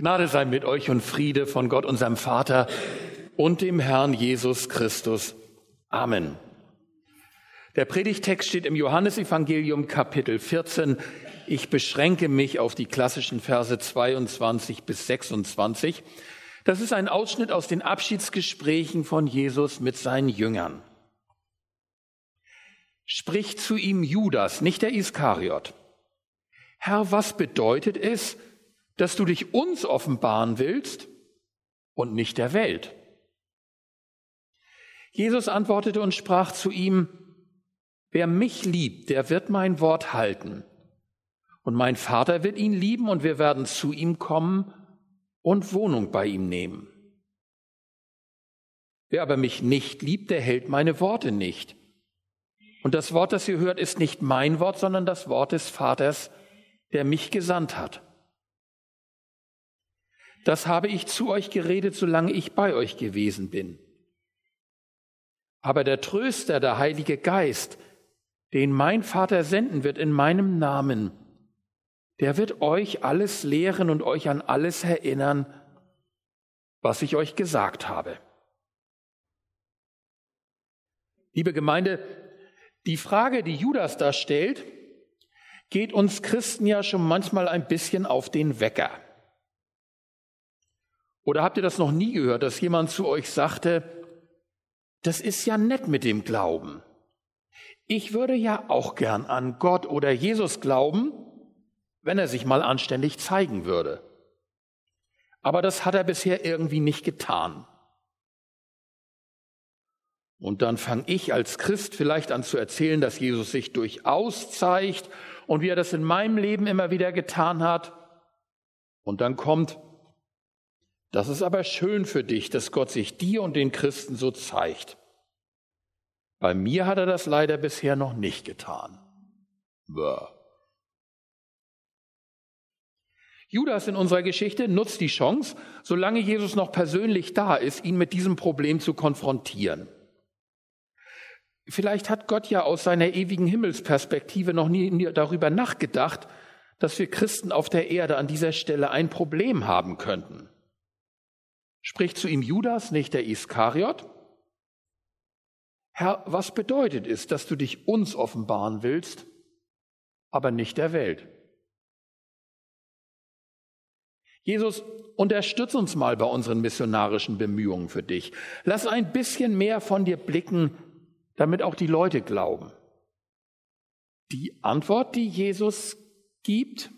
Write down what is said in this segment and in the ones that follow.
Gnade sei mit euch und Friede von Gott, unserem Vater und dem Herrn Jesus Christus. Amen. Der Predigtext steht im Johannesevangelium Kapitel 14. Ich beschränke mich auf die klassischen Verse 22 bis 26. Das ist ein Ausschnitt aus den Abschiedsgesprächen von Jesus mit seinen Jüngern. Spricht zu ihm Judas, nicht der Iskariot. Herr, was bedeutet es, dass du dich uns offenbaren willst und nicht der Welt. Jesus antwortete und sprach zu ihm, Wer mich liebt, der wird mein Wort halten. Und mein Vater wird ihn lieben und wir werden zu ihm kommen und Wohnung bei ihm nehmen. Wer aber mich nicht liebt, der hält meine Worte nicht. Und das Wort, das ihr hört, ist nicht mein Wort, sondern das Wort des Vaters, der mich gesandt hat. Das habe ich zu euch geredet, solange ich bei euch gewesen bin. Aber der Tröster, der Heilige Geist, den mein Vater senden wird in meinem Namen, der wird euch alles lehren und euch an alles erinnern, was ich euch gesagt habe. Liebe Gemeinde, die Frage, die Judas da stellt, geht uns Christen ja schon manchmal ein bisschen auf den Wecker. Oder habt ihr das noch nie gehört, dass jemand zu euch sagte, das ist ja nett mit dem Glauben. Ich würde ja auch gern an Gott oder Jesus glauben, wenn er sich mal anständig zeigen würde. Aber das hat er bisher irgendwie nicht getan. Und dann fange ich als Christ vielleicht an zu erzählen, dass Jesus sich durchaus zeigt und wie er das in meinem Leben immer wieder getan hat. Und dann kommt, das ist aber schön für dich, dass Gott sich dir und den Christen so zeigt. Bei mir hat er das leider bisher noch nicht getan. Bäh. Judas in unserer Geschichte nutzt die Chance, solange Jesus noch persönlich da ist, ihn mit diesem Problem zu konfrontieren. Vielleicht hat Gott ja aus seiner ewigen Himmelsperspektive noch nie darüber nachgedacht, dass wir Christen auf der Erde an dieser Stelle ein Problem haben könnten. Spricht zu ihm Judas, nicht der Iskariot? Herr, was bedeutet es, dass du dich uns offenbaren willst, aber nicht der Welt? Jesus, unterstütz uns mal bei unseren missionarischen Bemühungen für dich. Lass ein bisschen mehr von dir blicken, damit auch die Leute glauben. Die Antwort, die Jesus gibt,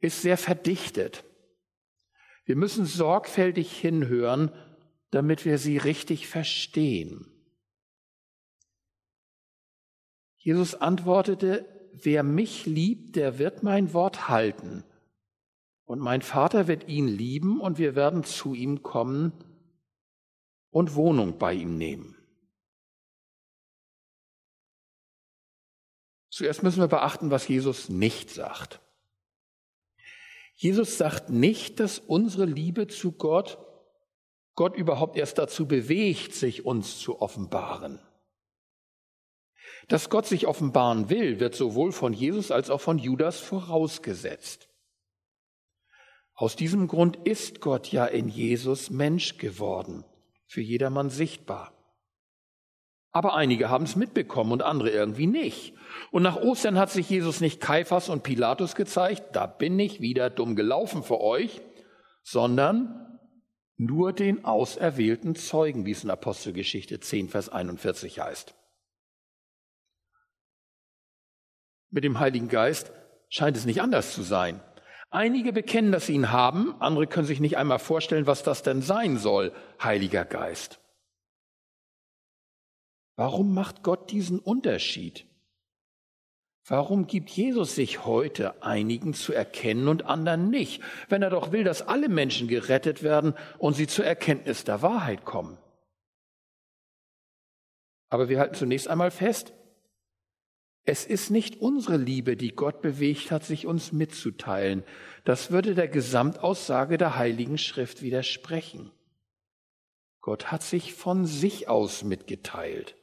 ist sehr verdichtet. Wir müssen sorgfältig hinhören, damit wir sie richtig verstehen. Jesus antwortete, wer mich liebt, der wird mein Wort halten. Und mein Vater wird ihn lieben und wir werden zu ihm kommen und Wohnung bei ihm nehmen. Zuerst müssen wir beachten, was Jesus nicht sagt. Jesus sagt nicht, dass unsere Liebe zu Gott Gott überhaupt erst dazu bewegt, sich uns zu offenbaren. Dass Gott sich offenbaren will, wird sowohl von Jesus als auch von Judas vorausgesetzt. Aus diesem Grund ist Gott ja in Jesus Mensch geworden, für jedermann sichtbar. Aber einige haben es mitbekommen und andere irgendwie nicht. Und nach Ostern hat sich Jesus nicht Kaiphas und Pilatus gezeigt, da bin ich wieder dumm gelaufen für euch, sondern nur den auserwählten Zeugen, wie es in Apostelgeschichte 10, Vers 41 heißt. Mit dem Heiligen Geist scheint es nicht anders zu sein. Einige bekennen, dass sie ihn haben, andere können sich nicht einmal vorstellen, was das denn sein soll, Heiliger Geist. Warum macht Gott diesen Unterschied? Warum gibt Jesus sich heute einigen zu erkennen und anderen nicht, wenn er doch will, dass alle Menschen gerettet werden und sie zur Erkenntnis der Wahrheit kommen? Aber wir halten zunächst einmal fest, es ist nicht unsere Liebe, die Gott bewegt hat, sich uns mitzuteilen. Das würde der Gesamtaussage der Heiligen Schrift widersprechen. Gott hat sich von sich aus mitgeteilt.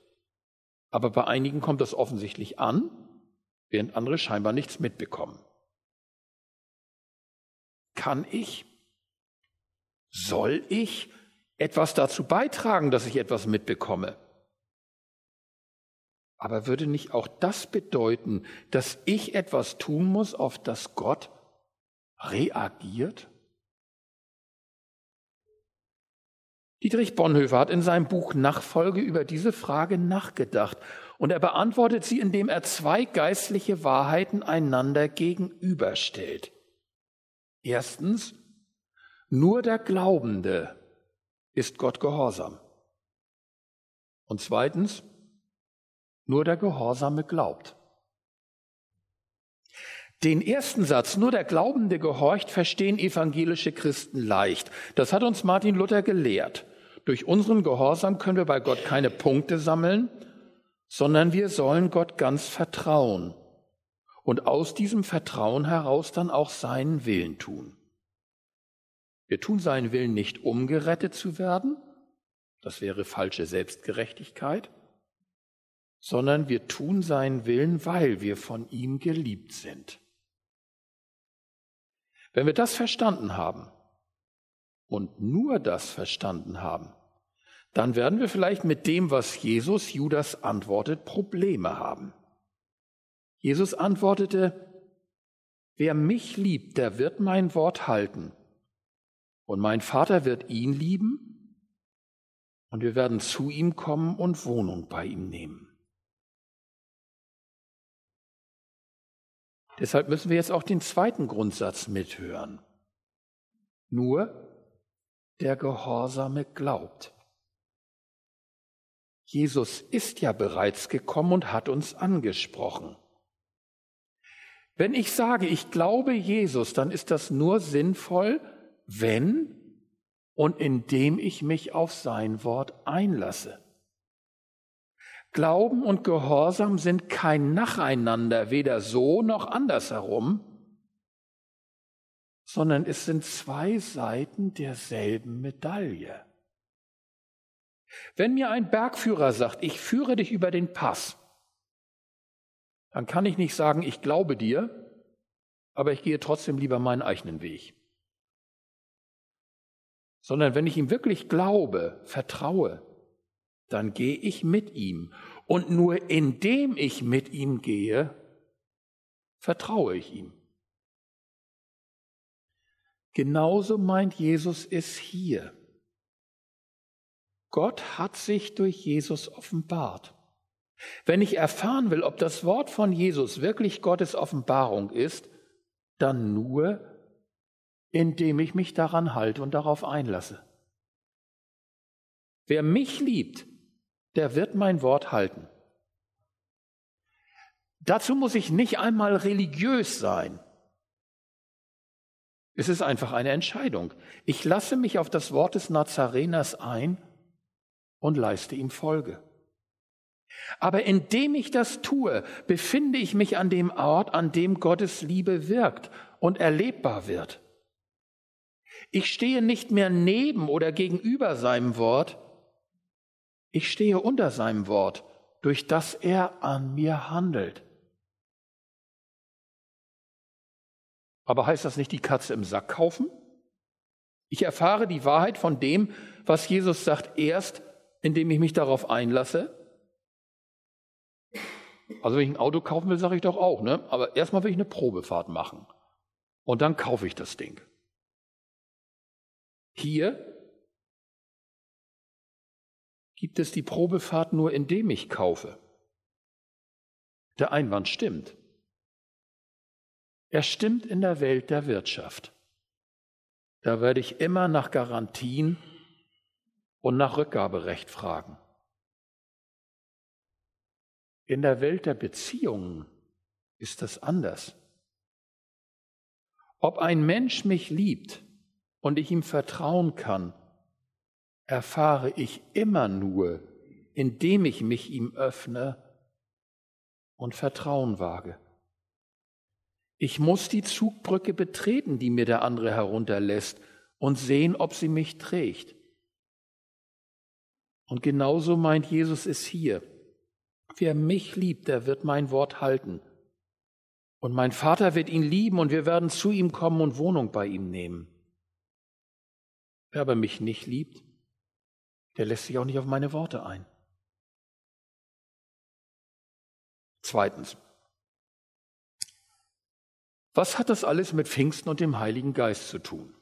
Aber bei einigen kommt das offensichtlich an, während andere scheinbar nichts mitbekommen. Kann ich soll ich etwas dazu beitragen, dass ich etwas mitbekomme. Aber würde nicht auch das bedeuten, dass ich etwas tun muss, auf das Gott reagiert? Dietrich Bonhoeffer hat in seinem Buch Nachfolge über diese Frage nachgedacht und er beantwortet sie, indem er zwei geistliche Wahrheiten einander gegenüberstellt. Erstens, nur der Glaubende ist Gott gehorsam. Und zweitens, nur der Gehorsame glaubt. Den ersten Satz, nur der Glaubende gehorcht, verstehen evangelische Christen leicht. Das hat uns Martin Luther gelehrt. Durch unseren Gehorsam können wir bei Gott keine Punkte sammeln, sondern wir sollen Gott ganz vertrauen und aus diesem Vertrauen heraus dann auch seinen Willen tun. Wir tun seinen Willen nicht, um gerettet zu werden, das wäre falsche Selbstgerechtigkeit, sondern wir tun seinen Willen, weil wir von ihm geliebt sind. Wenn wir das verstanden haben, und nur das verstanden haben, dann werden wir vielleicht mit dem, was Jesus Judas antwortet, Probleme haben. Jesus antwortete, wer mich liebt, der wird mein Wort halten. Und mein Vater wird ihn lieben und wir werden zu ihm kommen und Wohnung bei ihm nehmen. Deshalb müssen wir jetzt auch den zweiten Grundsatz mithören. Nur der Gehorsame glaubt. Jesus ist ja bereits gekommen und hat uns angesprochen. Wenn ich sage, ich glaube Jesus, dann ist das nur sinnvoll, wenn und indem ich mich auf sein Wort einlasse. Glauben und Gehorsam sind kein Nacheinander, weder so noch andersherum, sondern es sind zwei Seiten derselben Medaille. Wenn mir ein Bergführer sagt, ich führe dich über den Pass, dann kann ich nicht sagen, ich glaube dir, aber ich gehe trotzdem lieber meinen eigenen Weg. Sondern wenn ich ihm wirklich glaube, vertraue, dann gehe ich mit ihm. Und nur indem ich mit ihm gehe, vertraue ich ihm. Genauso meint Jesus es hier. Gott hat sich durch Jesus offenbart. Wenn ich erfahren will, ob das Wort von Jesus wirklich Gottes Offenbarung ist, dann nur, indem ich mich daran halte und darauf einlasse. Wer mich liebt, der wird mein Wort halten. Dazu muss ich nicht einmal religiös sein. Es ist einfach eine Entscheidung. Ich lasse mich auf das Wort des Nazareners ein und leiste ihm Folge. Aber indem ich das tue, befinde ich mich an dem Ort, an dem Gottes Liebe wirkt und erlebbar wird. Ich stehe nicht mehr neben oder gegenüber seinem Wort, ich stehe unter seinem Wort, durch das er an mir handelt. Aber heißt das nicht die Katze im Sack kaufen? Ich erfahre die Wahrheit von dem, was Jesus sagt, erst indem ich mich darauf einlasse. Also wenn ich ein Auto kaufen will, sage ich doch auch, ne? Aber erstmal will ich eine Probefahrt machen. Und dann kaufe ich das Ding. Hier gibt es die Probefahrt nur, indem ich kaufe. Der Einwand stimmt. Er stimmt in der Welt der Wirtschaft. Da werde ich immer nach Garantien und nach Rückgaberecht fragen. In der Welt der Beziehungen ist das anders. Ob ein Mensch mich liebt und ich ihm vertrauen kann, erfahre ich immer nur, indem ich mich ihm öffne und Vertrauen wage. Ich muss die Zugbrücke betreten, die mir der andere herunterlässt, und sehen, ob sie mich trägt. Und genauso meint Jesus es hier. Wer mich liebt, der wird mein Wort halten. Und mein Vater wird ihn lieben und wir werden zu ihm kommen und Wohnung bei ihm nehmen. Wer aber mich nicht liebt, der lässt sich auch nicht auf meine Worte ein. Zweitens. Was hat das alles mit Pfingsten und dem Heiligen Geist zu tun?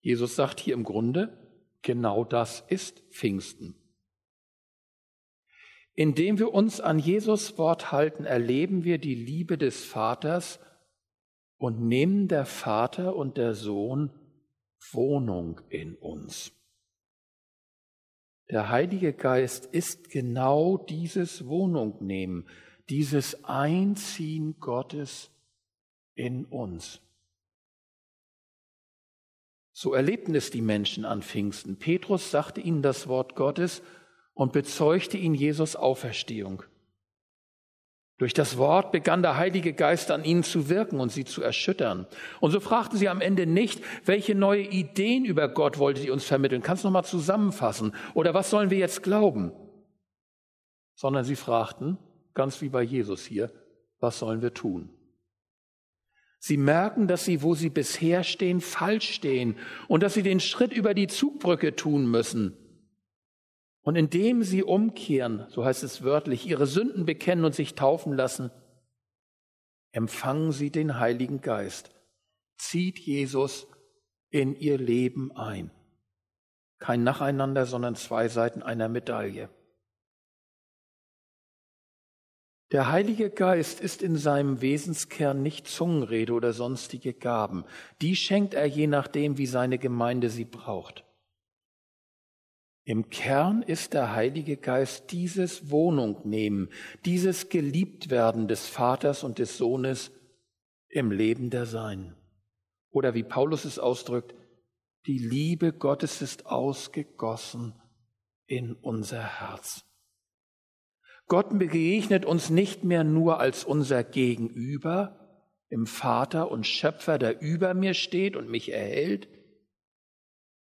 Jesus sagt hier im Grunde, genau das ist Pfingsten. Indem wir uns an Jesus Wort halten, erleben wir die Liebe des Vaters und nehmen der Vater und der Sohn Wohnung in uns. Der Heilige Geist ist genau dieses Wohnung nehmen, dieses Einziehen Gottes in uns. So erlebten es die Menschen an Pfingsten. Petrus sagte ihnen das Wort Gottes und bezeugte ihnen Jesus Auferstehung. Durch das Wort begann der Heilige Geist an ihnen zu wirken und sie zu erschüttern. Und so fragten sie am Ende nicht, welche neue Ideen über Gott wolltet ihr uns vermitteln? Kannst du nochmal zusammenfassen? Oder was sollen wir jetzt glauben? Sondern sie fragten, ganz wie bei Jesus hier, was sollen wir tun? Sie merken, dass sie, wo sie bisher stehen, falsch stehen und dass sie den Schritt über die Zugbrücke tun müssen. Und indem sie umkehren, so heißt es wörtlich, ihre Sünden bekennen und sich taufen lassen, empfangen sie den Heiligen Geist, zieht Jesus in ihr Leben ein. Kein Nacheinander, sondern zwei Seiten einer Medaille. Der Heilige Geist ist in seinem Wesenskern nicht Zungenrede oder sonstige Gaben. Die schenkt er je nachdem, wie seine Gemeinde sie braucht. Im Kern ist der Heilige Geist dieses Wohnung nehmen, dieses Geliebtwerden des Vaters und des Sohnes im Leben der Seinen. Oder wie Paulus es ausdrückt, die Liebe Gottes ist ausgegossen in unser Herz. Gott begegnet uns nicht mehr nur als unser Gegenüber im Vater und Schöpfer, der über mir steht und mich erhält,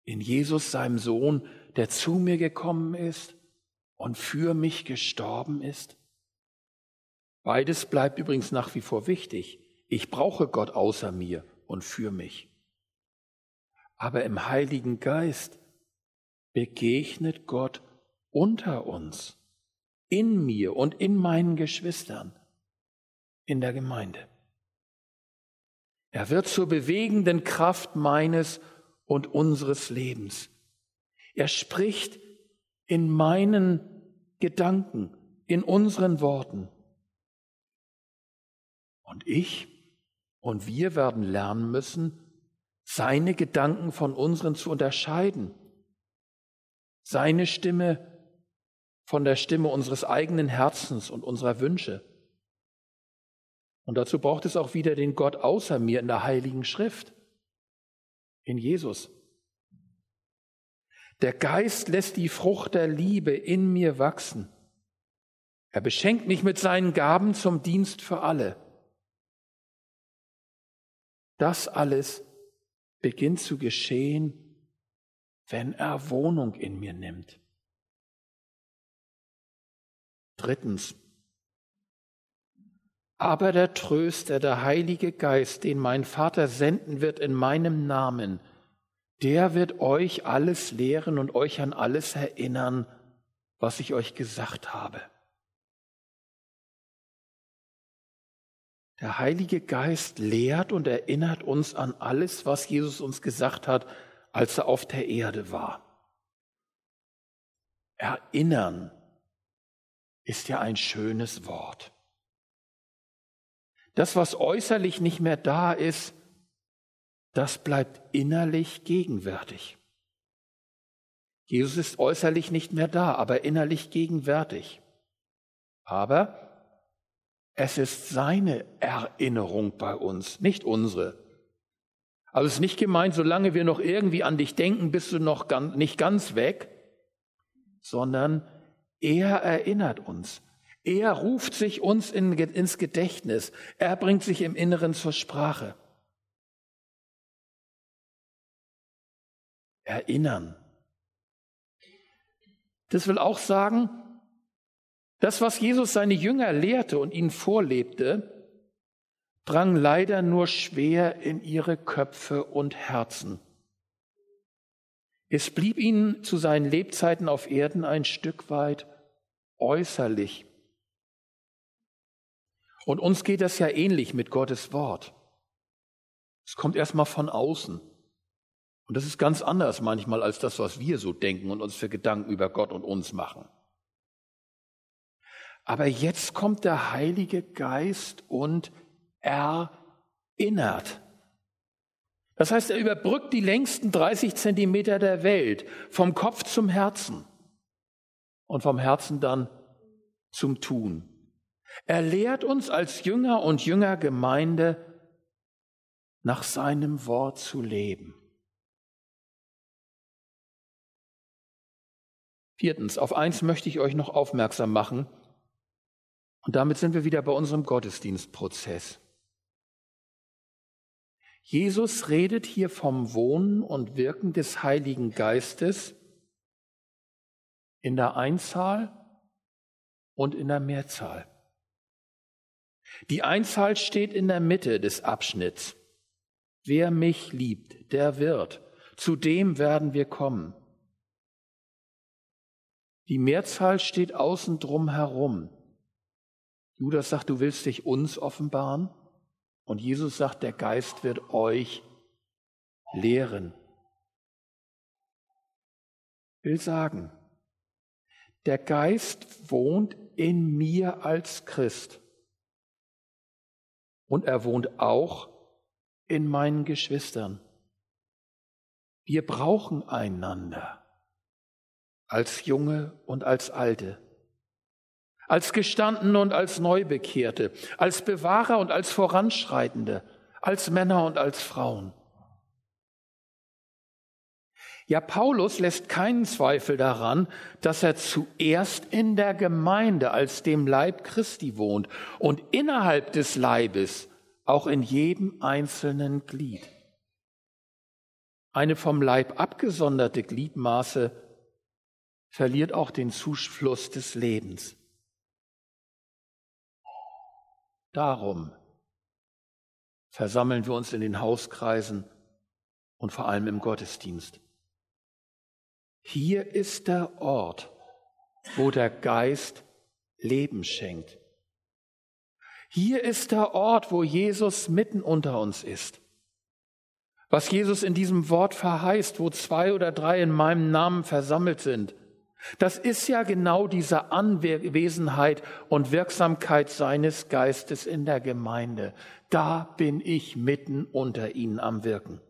in Jesus, seinem Sohn, der zu mir gekommen ist und für mich gestorben ist? Beides bleibt übrigens nach wie vor wichtig. Ich brauche Gott außer mir und für mich. Aber im Heiligen Geist begegnet Gott unter uns, in mir und in meinen Geschwistern, in der Gemeinde. Er wird zur bewegenden Kraft meines und unseres Lebens. Er spricht in meinen Gedanken, in unseren Worten. Und ich und wir werden lernen müssen, seine Gedanken von unseren zu unterscheiden, seine Stimme von der Stimme unseres eigenen Herzens und unserer Wünsche. Und dazu braucht es auch wieder den Gott außer mir in der Heiligen Schrift, in Jesus. Der Geist lässt die Frucht der Liebe in mir wachsen. Er beschenkt mich mit seinen Gaben zum Dienst für alle. Das alles beginnt zu geschehen, wenn er Wohnung in mir nimmt. Drittens. Aber der Tröster, der Heilige Geist, den mein Vater senden wird in meinem Namen, der wird euch alles lehren und euch an alles erinnern, was ich euch gesagt habe. Der Heilige Geist lehrt und erinnert uns an alles, was Jesus uns gesagt hat, als er auf der Erde war. Erinnern ist ja ein schönes Wort. Das, was äußerlich nicht mehr da ist, das bleibt innerlich gegenwärtig. Jesus ist äußerlich nicht mehr da, aber innerlich gegenwärtig. Aber es ist seine Erinnerung bei uns, nicht unsere. Also es ist nicht gemeint, solange wir noch irgendwie an dich denken, bist du noch nicht ganz weg, sondern er erinnert uns. Er ruft sich uns in, ins Gedächtnis. Er bringt sich im Inneren zur Sprache. erinnern. Das will auch sagen, das, was Jesus seine Jünger lehrte und ihnen vorlebte, drang leider nur schwer in ihre Köpfe und Herzen. Es blieb ihnen zu seinen Lebzeiten auf Erden ein Stück weit äußerlich. Und uns geht das ja ähnlich mit Gottes Wort. Es kommt erstmal von außen. Und das ist ganz anders manchmal als das, was wir so denken und uns für Gedanken über Gott und uns machen. Aber jetzt kommt der Heilige Geist und erinnert. Das heißt, er überbrückt die längsten 30 Zentimeter der Welt vom Kopf zum Herzen und vom Herzen dann zum Tun. Er lehrt uns als Jünger und Jüngergemeinde nach seinem Wort zu leben. Viertens, auf eins möchte ich euch noch aufmerksam machen. Und damit sind wir wieder bei unserem Gottesdienstprozess. Jesus redet hier vom Wohnen und Wirken des Heiligen Geistes in der Einzahl und in der Mehrzahl. Die Einzahl steht in der Mitte des Abschnitts. Wer mich liebt, der wird. Zu dem werden wir kommen. Die Mehrzahl steht außen drum herum. Judas sagt, du willst dich uns offenbaren. Und Jesus sagt, der Geist wird euch lehren. Will sagen, der Geist wohnt in mir als Christ. Und er wohnt auch in meinen Geschwistern. Wir brauchen einander als Junge und als Alte, als Gestandene und als Neubekehrte, als Bewahrer und als Voranschreitende, als Männer und als Frauen. Ja, Paulus lässt keinen Zweifel daran, dass er zuerst in der Gemeinde als dem Leib Christi wohnt und innerhalb des Leibes auch in jedem einzelnen Glied. Eine vom Leib abgesonderte Gliedmaße verliert auch den Zufluss des Lebens. Darum versammeln wir uns in den Hauskreisen und vor allem im Gottesdienst. Hier ist der Ort, wo der Geist Leben schenkt. Hier ist der Ort, wo Jesus mitten unter uns ist. Was Jesus in diesem Wort verheißt, wo zwei oder drei in meinem Namen versammelt sind, das ist ja genau diese Anwesenheit und Wirksamkeit seines Geistes in der Gemeinde. Da bin ich mitten unter ihnen am Wirken.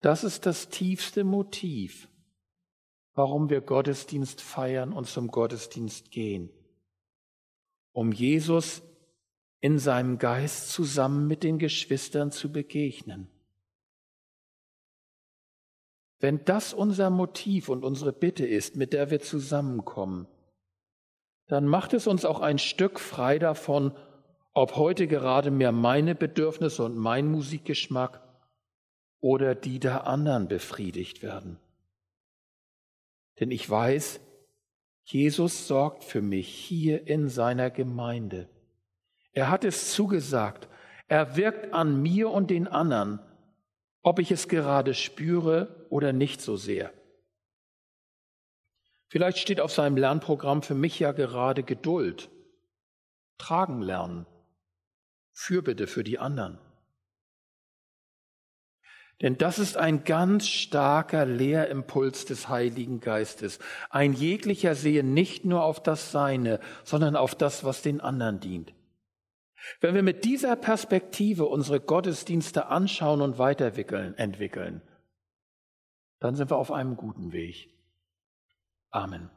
Das ist das tiefste Motiv, warum wir Gottesdienst feiern und zum Gottesdienst gehen. Um Jesus in seinem Geist zusammen mit den Geschwistern zu begegnen. Wenn das unser Motiv und unsere Bitte ist, mit der wir zusammenkommen, dann macht es uns auch ein Stück frei davon, ob heute gerade mehr meine Bedürfnisse und mein Musikgeschmack oder die der anderen befriedigt werden. Denn ich weiß, Jesus sorgt für mich hier in seiner Gemeinde. Er hat es zugesagt. Er wirkt an mir und den anderen ob ich es gerade spüre oder nicht so sehr. Vielleicht steht auf seinem Lernprogramm für mich ja gerade Geduld, Tragen lernen, Fürbitte für die anderen. Denn das ist ein ganz starker Lehrimpuls des Heiligen Geistes. Ein jeglicher sehe nicht nur auf das Seine, sondern auf das, was den anderen dient. Wenn wir mit dieser Perspektive unsere Gottesdienste anschauen und weiterentwickeln, entwickeln, dann sind wir auf einem guten Weg. Amen.